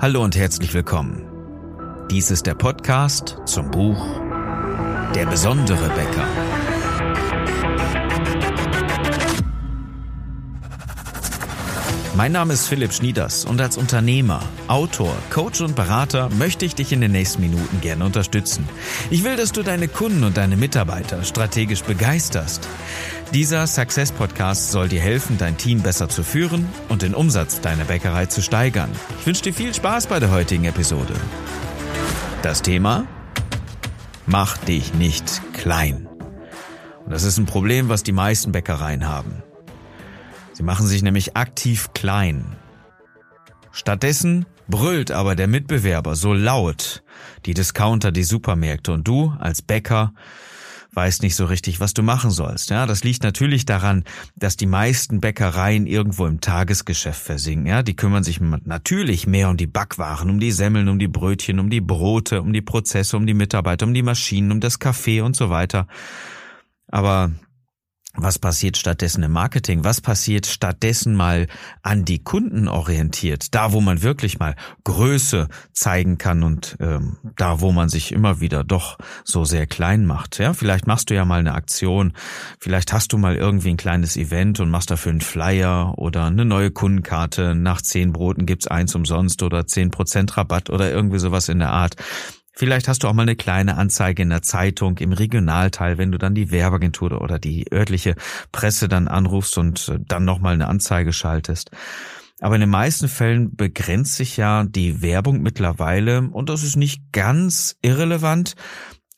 Hallo und herzlich willkommen. Dies ist der Podcast zum Buch Der besondere Bäcker. Mein Name ist Philipp Schnieders und als Unternehmer, Autor, Coach und Berater möchte ich dich in den nächsten Minuten gerne unterstützen. Ich will, dass du deine Kunden und deine Mitarbeiter strategisch begeisterst. Dieser Success Podcast soll dir helfen, dein Team besser zu führen und den Umsatz deiner Bäckerei zu steigern. Ich wünsche dir viel Spaß bei der heutigen Episode. Das Thema? Mach dich nicht klein. Und das ist ein Problem, was die meisten Bäckereien haben. Sie machen sich nämlich aktiv klein. Stattdessen brüllt aber der Mitbewerber so laut, die Discounter, die Supermärkte und du als Bäcker weißt nicht so richtig, was du machen sollst. Ja, das liegt natürlich daran, dass die meisten Bäckereien irgendwo im Tagesgeschäft versinken. Ja, die kümmern sich natürlich mehr um die Backwaren, um die Semmeln, um die Brötchen, um die Brote, um die Prozesse, um die Mitarbeiter, um die Maschinen, um das Kaffee und so weiter. Aber was passiert stattdessen im Marketing? Was passiert stattdessen mal an die Kunden orientiert? Da, wo man wirklich mal Größe zeigen kann und ähm, da, wo man sich immer wieder doch so sehr klein macht. Ja, vielleicht machst du ja mal eine Aktion, vielleicht hast du mal irgendwie ein kleines Event und machst dafür einen Flyer oder eine neue Kundenkarte. Nach zehn Broten gibt's eins umsonst oder zehn Prozent Rabatt oder irgendwie sowas in der Art. Vielleicht hast du auch mal eine kleine Anzeige in der Zeitung, im Regionalteil, wenn du dann die Werbeagentur oder die örtliche Presse dann anrufst und äh, dann nochmal eine Anzeige schaltest. Aber in den meisten Fällen begrenzt sich ja die Werbung mittlerweile, und das ist nicht ganz irrelevant,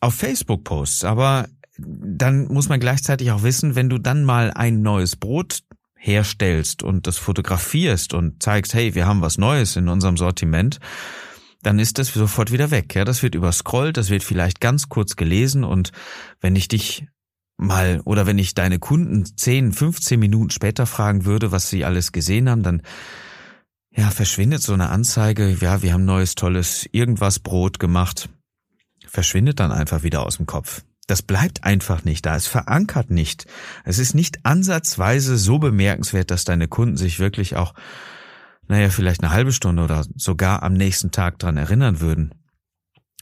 auf Facebook-Posts. Aber dann muss man gleichzeitig auch wissen, wenn du dann mal ein neues Brot herstellst und das fotografierst und zeigst, hey, wir haben was Neues in unserem Sortiment, dann ist das sofort wieder weg. Ja, das wird überscrollt, das wird vielleicht ganz kurz gelesen und wenn ich dich mal oder wenn ich deine Kunden 10, 15 Minuten später fragen würde, was sie alles gesehen haben, dann ja, verschwindet so eine Anzeige, ja, wir haben neues tolles irgendwas Brot gemacht, verschwindet dann einfach wieder aus dem Kopf. Das bleibt einfach nicht da, es verankert nicht. Es ist nicht ansatzweise so bemerkenswert, dass deine Kunden sich wirklich auch naja, vielleicht eine halbe Stunde oder sogar am nächsten Tag dran erinnern würden.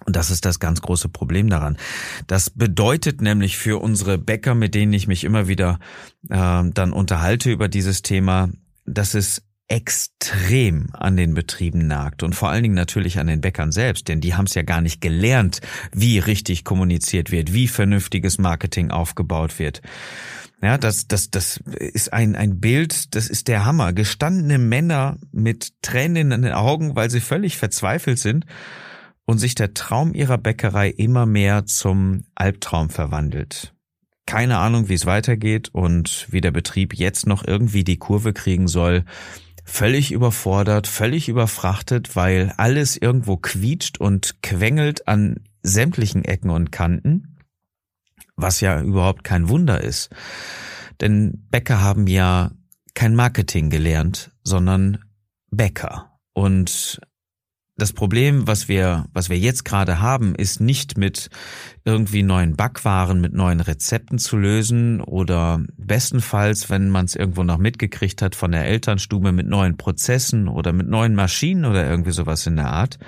Und das ist das ganz große Problem daran. Das bedeutet nämlich für unsere Bäcker, mit denen ich mich immer wieder äh, dann unterhalte über dieses Thema, dass es extrem an den Betrieben nagt und vor allen Dingen natürlich an den Bäckern selbst, denn die haben es ja gar nicht gelernt, wie richtig kommuniziert wird, wie vernünftiges Marketing aufgebaut wird. Ja, das, das, das ist ein, ein Bild, das ist der Hammer. Gestandene Männer mit Tränen in den Augen, weil sie völlig verzweifelt sind und sich der Traum ihrer Bäckerei immer mehr zum Albtraum verwandelt. Keine Ahnung, wie es weitergeht und wie der Betrieb jetzt noch irgendwie die Kurve kriegen soll. Völlig überfordert, völlig überfrachtet, weil alles irgendwo quietscht und quengelt an sämtlichen Ecken und Kanten was ja überhaupt kein Wunder ist. Denn Bäcker haben ja kein Marketing gelernt, sondern Bäcker. Und das Problem, was wir, was wir jetzt gerade haben, ist nicht mit irgendwie neuen Backwaren, mit neuen Rezepten zu lösen oder bestenfalls, wenn man es irgendwo noch mitgekriegt hat von der Elternstube mit neuen Prozessen oder mit neuen Maschinen oder irgendwie sowas in der Art,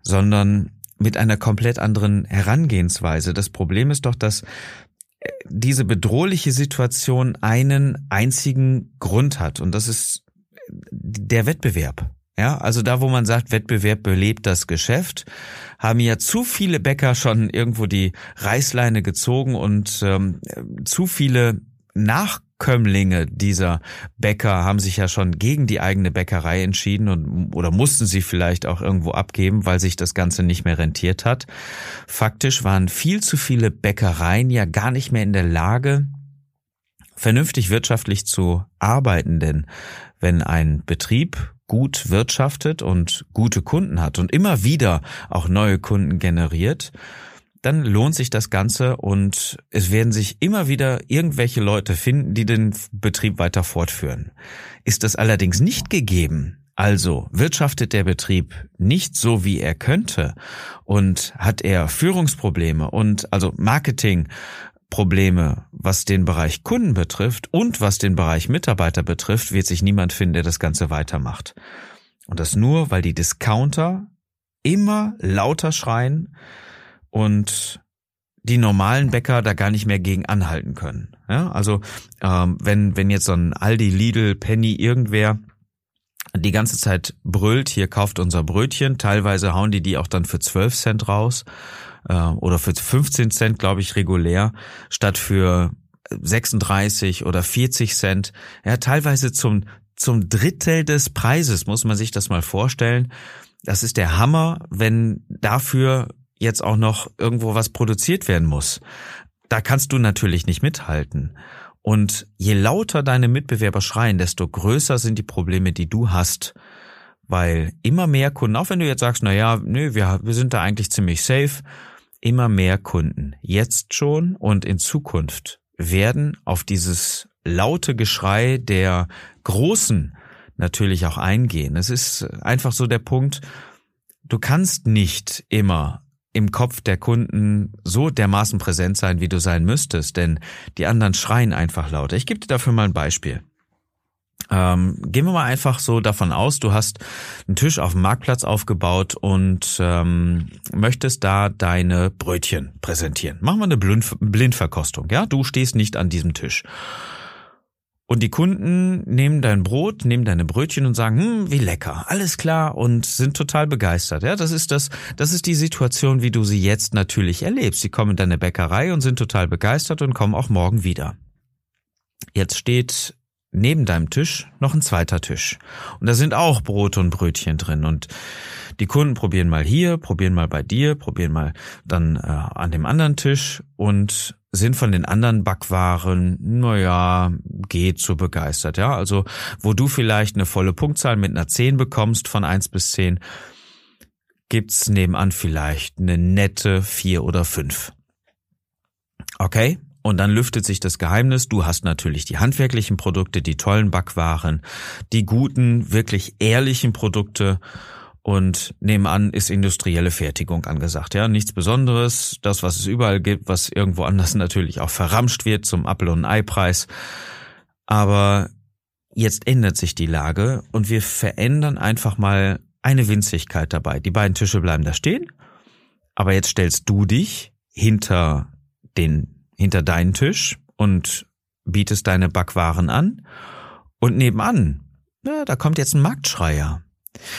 sondern mit einer komplett anderen Herangehensweise. Das Problem ist doch, dass äh, diese bedrohliche Situation einen einzigen Grund hat und das ist der Wettbewerb. Ja, also da, wo man sagt, Wettbewerb belebt das Geschäft, haben ja zu viele Bäcker schon irgendwo die Reißleine gezogen und ähm, zu viele nach Abkömmlinge dieser Bäcker haben sich ja schon gegen die eigene Bäckerei entschieden und oder mussten sie vielleicht auch irgendwo abgeben, weil sich das Ganze nicht mehr rentiert hat. Faktisch waren viel zu viele Bäckereien ja gar nicht mehr in der Lage, vernünftig wirtschaftlich zu arbeiten, denn wenn ein Betrieb gut wirtschaftet und gute Kunden hat und immer wieder auch neue Kunden generiert, dann lohnt sich das Ganze und es werden sich immer wieder irgendwelche Leute finden, die den Betrieb weiter fortführen. Ist das allerdings nicht gegeben, also wirtschaftet der Betrieb nicht so, wie er könnte und hat er Führungsprobleme und also Marketingprobleme, was den Bereich Kunden betrifft und was den Bereich Mitarbeiter betrifft, wird sich niemand finden, der das Ganze weitermacht. Und das nur, weil die Discounter immer lauter schreien und die normalen Bäcker da gar nicht mehr gegen anhalten können. Ja, also ähm, wenn wenn jetzt so ein Aldi, Lidl, Penny irgendwer die ganze Zeit brüllt, hier kauft unser Brötchen, teilweise hauen die die auch dann für 12 Cent raus äh, oder für 15 Cent, glaube ich, regulär, statt für 36 oder 40 Cent. Ja, teilweise zum zum Drittel des Preises muss man sich das mal vorstellen. Das ist der Hammer, wenn dafür jetzt auch noch irgendwo was produziert werden muss. Da kannst du natürlich nicht mithalten. Und je lauter deine Mitbewerber schreien, desto größer sind die Probleme, die du hast. Weil immer mehr Kunden, auch wenn du jetzt sagst, na ja, nö, wir, wir sind da eigentlich ziemlich safe, immer mehr Kunden, jetzt schon und in Zukunft, werden auf dieses laute Geschrei der Großen natürlich auch eingehen. Es ist einfach so der Punkt, du kannst nicht immer im Kopf der Kunden so dermaßen präsent sein, wie du sein müsstest, denn die anderen schreien einfach lauter. Ich gebe dir dafür mal ein Beispiel. Ähm, gehen wir mal einfach so davon aus, du hast einen Tisch auf dem Marktplatz aufgebaut und ähm, möchtest da deine Brötchen präsentieren. Machen wir eine Blind Blindverkostung, ja? Du stehst nicht an diesem Tisch. Und die Kunden nehmen dein Brot, nehmen deine Brötchen und sagen, hm, wie lecker, alles klar und sind total begeistert. Ja, das ist das, das ist die Situation, wie du sie jetzt natürlich erlebst. Sie kommen in deine Bäckerei und sind total begeistert und kommen auch morgen wieder. Jetzt steht neben deinem Tisch noch ein zweiter Tisch. Und da sind auch Brot und Brötchen drin. Und die Kunden probieren mal hier, probieren mal bei dir, probieren mal dann äh, an dem anderen Tisch und sind von den anderen Backwaren, naja, geht so begeistert, ja. Also, wo du vielleicht eine volle Punktzahl mit einer 10 bekommst von 1 bis 10, gibt's nebenan vielleicht eine nette 4 oder 5. Okay? Und dann lüftet sich das Geheimnis. Du hast natürlich die handwerklichen Produkte, die tollen Backwaren, die guten, wirklich ehrlichen Produkte. Und nebenan ist industrielle Fertigung angesagt. Ja, nichts Besonderes. Das, was es überall gibt, was irgendwo anders natürlich auch verramscht wird zum Apfel- und Ei-Preis. Aber jetzt ändert sich die Lage und wir verändern einfach mal eine Winzigkeit dabei. Die beiden Tische bleiben da stehen. Aber jetzt stellst du dich hinter den hinter deinen Tisch und bietest deine Backwaren an und nebenan, ja, da kommt jetzt ein Marktschreier.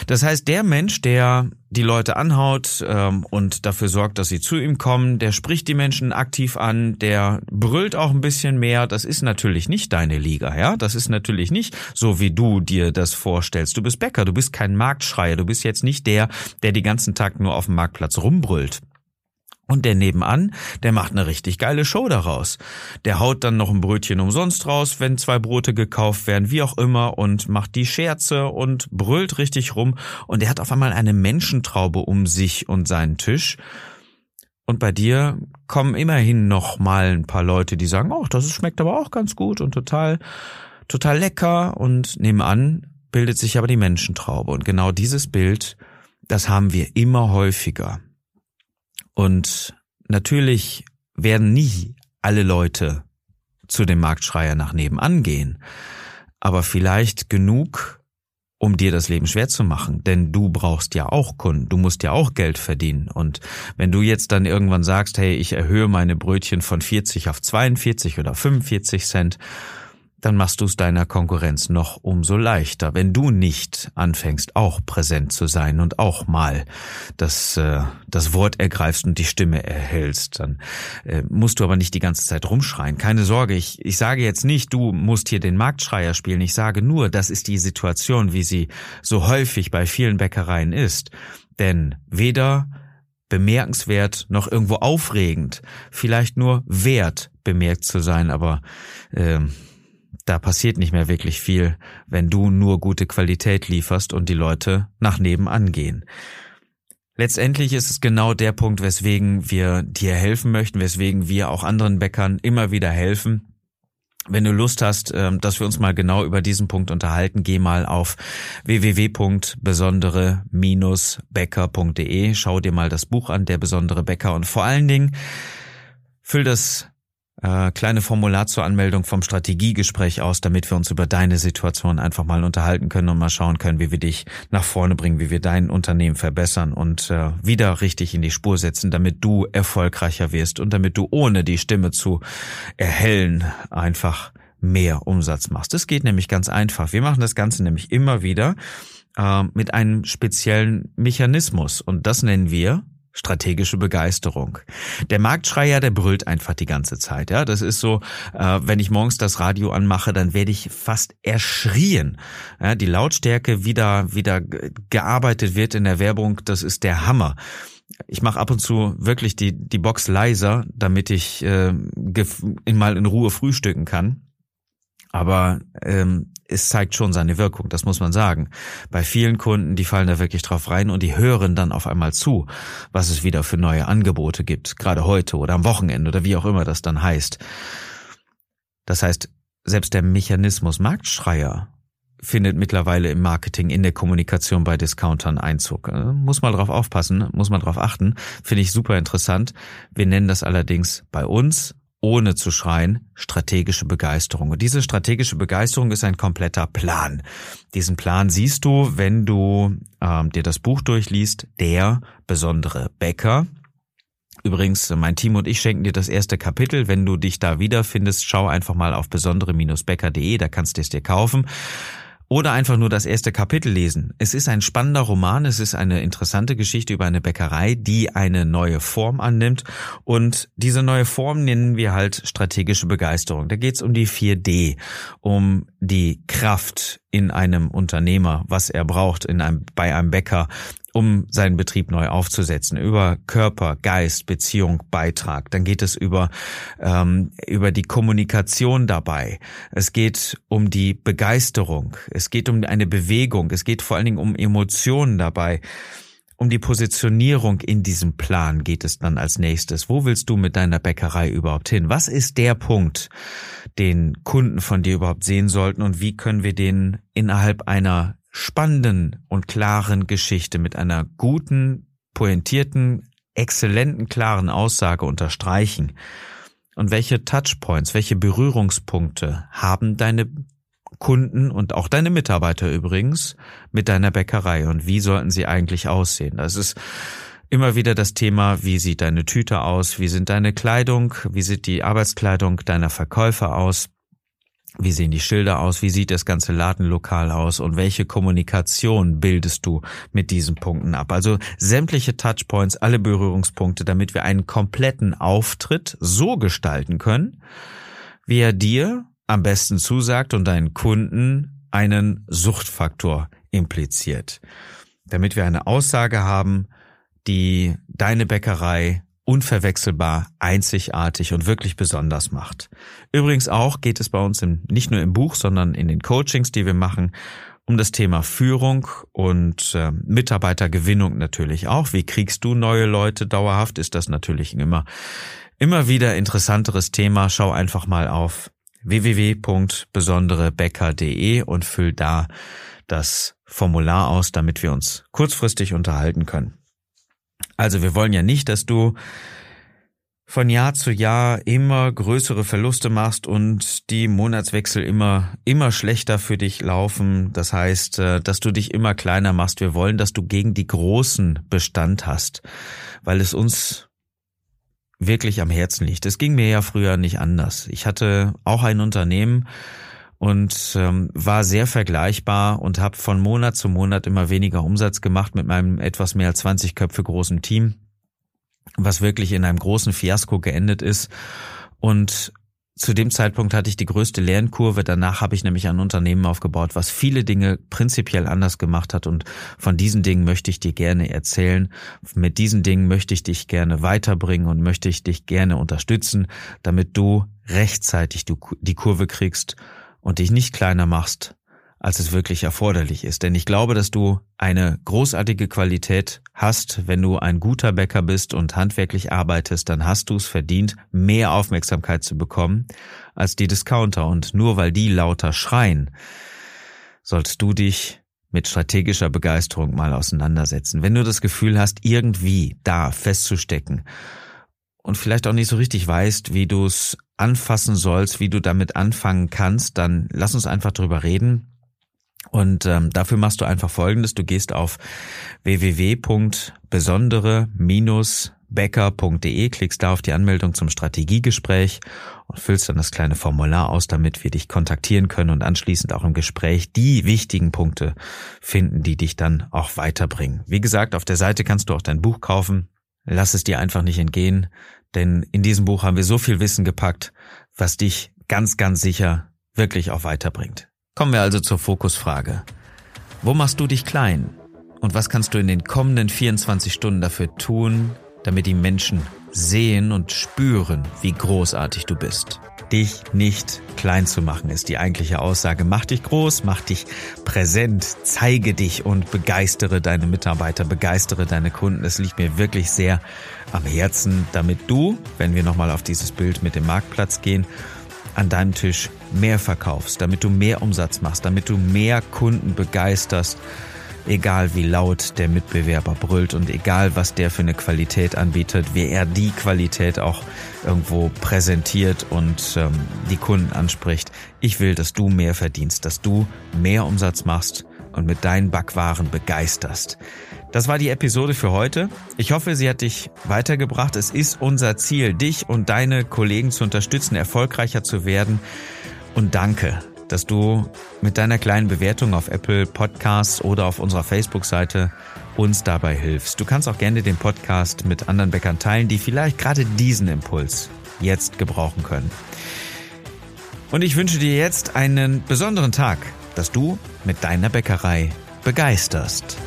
Das heißt, der Mensch, der die Leute anhaut ähm, und dafür sorgt, dass sie zu ihm kommen, der spricht die Menschen aktiv an, der brüllt auch ein bisschen mehr. Das ist natürlich nicht deine Liga, ja. Das ist natürlich nicht so, wie du dir das vorstellst. Du bist Bäcker, du bist kein Marktschreier, du bist jetzt nicht der, der die ganzen Tag nur auf dem Marktplatz rumbrüllt. Und der nebenan, der macht eine richtig geile Show daraus. Der haut dann noch ein Brötchen umsonst raus, wenn zwei Brote gekauft werden, wie auch immer, und macht die Scherze und brüllt richtig rum. Und er hat auf einmal eine Menschentraube um sich und seinen Tisch. Und bei dir kommen immerhin noch mal ein paar Leute, die sagen, oh, das schmeckt aber auch ganz gut und total, total lecker. Und nebenan bildet sich aber die Menschentraube. Und genau dieses Bild, das haben wir immer häufiger. Und natürlich werden nie alle Leute zu dem Marktschreier nach nebenan gehen, aber vielleicht genug, um dir das Leben schwer zu machen, denn du brauchst ja auch Kunden, du musst ja auch Geld verdienen. Und wenn du jetzt dann irgendwann sagst, hey, ich erhöhe meine Brötchen von 40 auf 42 oder 45 Cent, dann machst du es deiner Konkurrenz noch umso leichter, wenn du nicht anfängst, auch präsent zu sein und auch mal das, äh, das Wort ergreifst und die Stimme erhältst. Dann äh, musst du aber nicht die ganze Zeit rumschreien. Keine Sorge, ich, ich sage jetzt nicht, du musst hier den Marktschreier spielen. Ich sage nur, das ist die Situation, wie sie so häufig bei vielen Bäckereien ist. Denn weder bemerkenswert noch irgendwo aufregend, vielleicht nur wert bemerkt zu sein, aber äh, da passiert nicht mehr wirklich viel, wenn du nur gute Qualität lieferst und die Leute nach nebenan gehen. Letztendlich ist es genau der Punkt, weswegen wir dir helfen möchten, weswegen wir auch anderen Bäckern immer wieder helfen. Wenn du Lust hast, ähm, dass wir uns mal genau über diesen Punkt unterhalten, geh mal auf www.besondere-bäcker.de, schau dir mal das Buch an, der besondere Bäcker und vor allen Dingen füll das äh, kleine Formular zur Anmeldung vom Strategiegespräch aus, damit wir uns über deine Situation einfach mal unterhalten können und mal schauen können, wie wir dich nach vorne bringen, wie wir dein Unternehmen verbessern und äh, wieder richtig in die Spur setzen, damit du erfolgreicher wirst und damit du ohne die Stimme zu erhellen einfach mehr Umsatz machst. Das geht nämlich ganz einfach. Wir machen das Ganze nämlich immer wieder äh, mit einem speziellen Mechanismus und das nennen wir strategische Begeisterung. Der Marktschreier, der brüllt einfach die ganze Zeit. Ja, das ist so, äh, wenn ich morgens das Radio anmache, dann werde ich fast erschrien. Ja, die Lautstärke wieder wieder gearbeitet wird in der Werbung, das ist der Hammer. Ich mache ab und zu wirklich die die Box leiser, damit ich äh, mal in Ruhe frühstücken kann. Aber ähm, es zeigt schon seine Wirkung, das muss man sagen. Bei vielen Kunden, die fallen da wirklich drauf rein und die hören dann auf einmal zu, was es wieder für neue Angebote gibt, gerade heute oder am Wochenende oder wie auch immer das dann heißt. Das heißt, selbst der Mechanismus Marktschreier findet mittlerweile im Marketing, in der Kommunikation bei Discountern Einzug. Äh, muss mal drauf aufpassen, muss man drauf achten. Finde ich super interessant. Wir nennen das allerdings bei uns ohne zu schreien, strategische Begeisterung. Und diese strategische Begeisterung ist ein kompletter Plan. Diesen Plan siehst du, wenn du ähm, dir das Buch durchliest, Der besondere Bäcker. Übrigens, mein Team und ich schenken dir das erste Kapitel. Wenn du dich da wiederfindest, schau einfach mal auf besondere-bäcker.de, da kannst du es dir kaufen oder einfach nur das erste Kapitel lesen. Es ist ein spannender Roman, es ist eine interessante Geschichte über eine Bäckerei, die eine neue Form annimmt und diese neue Form nennen wir halt strategische Begeisterung. Da geht es um die 4D, um die Kraft in einem Unternehmer, was er braucht in einem, bei einem Bäcker, um seinen Betrieb neu aufzusetzen, über Körper, Geist, Beziehung, Beitrag. Dann geht es über, ähm, über die Kommunikation dabei. Es geht um die Begeisterung. Es geht um eine Bewegung. Es geht vor allen Dingen um Emotionen dabei. Um die Positionierung in diesem Plan geht es dann als nächstes. Wo willst du mit deiner Bäckerei überhaupt hin? Was ist der Punkt, den Kunden von dir überhaupt sehen sollten und wie können wir den innerhalb einer spannenden und klaren Geschichte mit einer guten, pointierten, exzellenten, klaren Aussage unterstreichen? Und welche Touchpoints, welche Berührungspunkte haben deine Kunden und auch deine Mitarbeiter übrigens mit deiner Bäckerei und wie sollten sie eigentlich aussehen? Das ist immer wieder das Thema, wie sieht deine Tüte aus, wie sind deine Kleidung, wie sieht die Arbeitskleidung deiner Verkäufer aus, wie sehen die Schilder aus? Wie sieht das ganze Ladenlokal aus? Und welche Kommunikation bildest du mit diesen Punkten ab? Also sämtliche Touchpoints, alle Berührungspunkte, damit wir einen kompletten Auftritt so gestalten können, wie er dir am besten zusagt und deinen Kunden einen Suchtfaktor impliziert. Damit wir eine Aussage haben, die deine Bäckerei unverwechselbar, einzigartig und wirklich besonders macht. Übrigens auch geht es bei uns im, nicht nur im Buch, sondern in den Coachings, die wir machen, um das Thema Führung und äh, Mitarbeitergewinnung natürlich auch. Wie kriegst du neue Leute dauerhaft? Ist das natürlich immer, immer wieder interessanteres Thema. Schau einfach mal auf www.besonderebäcker.de und füll da das Formular aus, damit wir uns kurzfristig unterhalten können. Also wir wollen ja nicht, dass du von Jahr zu Jahr immer größere Verluste machst und die Monatswechsel immer, immer schlechter für dich laufen. Das heißt, äh, dass du dich immer kleiner machst. Wir wollen, dass du gegen die Großen Bestand hast, weil es uns wirklich am Herzen liegt. Es ging mir ja früher nicht anders. Ich hatte auch ein Unternehmen, und ähm, war sehr vergleichbar und habe von Monat zu Monat immer weniger Umsatz gemacht mit meinem etwas mehr als 20 Köpfe großen Team, was wirklich in einem großen Fiasko geendet ist. Und zu dem Zeitpunkt hatte ich die größte Lernkurve. Danach habe ich nämlich ein Unternehmen aufgebaut, was viele Dinge prinzipiell anders gemacht hat. Und von diesen Dingen möchte ich dir gerne erzählen. Mit diesen Dingen möchte ich dich gerne weiterbringen und möchte ich dich gerne unterstützen, damit du rechtzeitig die Kurve kriegst und dich nicht kleiner machst, als es wirklich erforderlich ist. Denn ich glaube, dass du eine großartige Qualität hast. Wenn du ein guter Bäcker bist und handwerklich arbeitest, dann hast du es verdient, mehr Aufmerksamkeit zu bekommen als die Discounter. Und nur weil die lauter schreien, sollst du dich mit strategischer Begeisterung mal auseinandersetzen. Wenn du das Gefühl hast, irgendwie da festzustecken und vielleicht auch nicht so richtig weißt, wie du es anfassen sollst, wie du damit anfangen kannst, dann lass uns einfach drüber reden. Und ähm, dafür machst du einfach Folgendes. Du gehst auf www.besondere-becker.de, klickst da auf die Anmeldung zum Strategiegespräch und füllst dann das kleine Formular aus, damit wir dich kontaktieren können und anschließend auch im Gespräch die wichtigen Punkte finden, die dich dann auch weiterbringen. Wie gesagt, auf der Seite kannst du auch dein Buch kaufen. Lass es dir einfach nicht entgehen, denn in diesem Buch haben wir so viel Wissen gepackt, was dich ganz, ganz sicher wirklich auch weiterbringt. Kommen wir also zur Fokusfrage. Wo machst du dich klein? Und was kannst du in den kommenden 24 Stunden dafür tun, damit die Menschen sehen und spüren, wie großartig du bist? Dich nicht klein zu machen, ist die eigentliche Aussage. Mach dich groß, mach dich präsent, zeige dich und begeistere deine Mitarbeiter, begeistere deine Kunden. Es liegt mir wirklich sehr am Herzen, damit du, wenn wir nochmal auf dieses Bild mit dem Marktplatz gehen, an deinem Tisch mehr verkaufst, damit du mehr Umsatz machst, damit du mehr Kunden begeisterst, egal wie laut der Mitbewerber brüllt und egal was der für eine Qualität anbietet, wie er die Qualität auch irgendwo präsentiert und ähm, die Kunden anspricht. Ich will, dass du mehr verdienst, dass du mehr Umsatz machst und mit deinen Backwaren begeisterst. Das war die Episode für heute. Ich hoffe, sie hat dich weitergebracht. Es ist unser Ziel, dich und deine Kollegen zu unterstützen, erfolgreicher zu werden. Und danke, dass du mit deiner kleinen Bewertung auf Apple Podcasts oder auf unserer Facebook-Seite uns dabei hilfst. Du kannst auch gerne den Podcast mit anderen Bäckern teilen, die vielleicht gerade diesen Impuls jetzt gebrauchen können. Und ich wünsche dir jetzt einen besonderen Tag, dass du mit deiner Bäckerei begeisterst.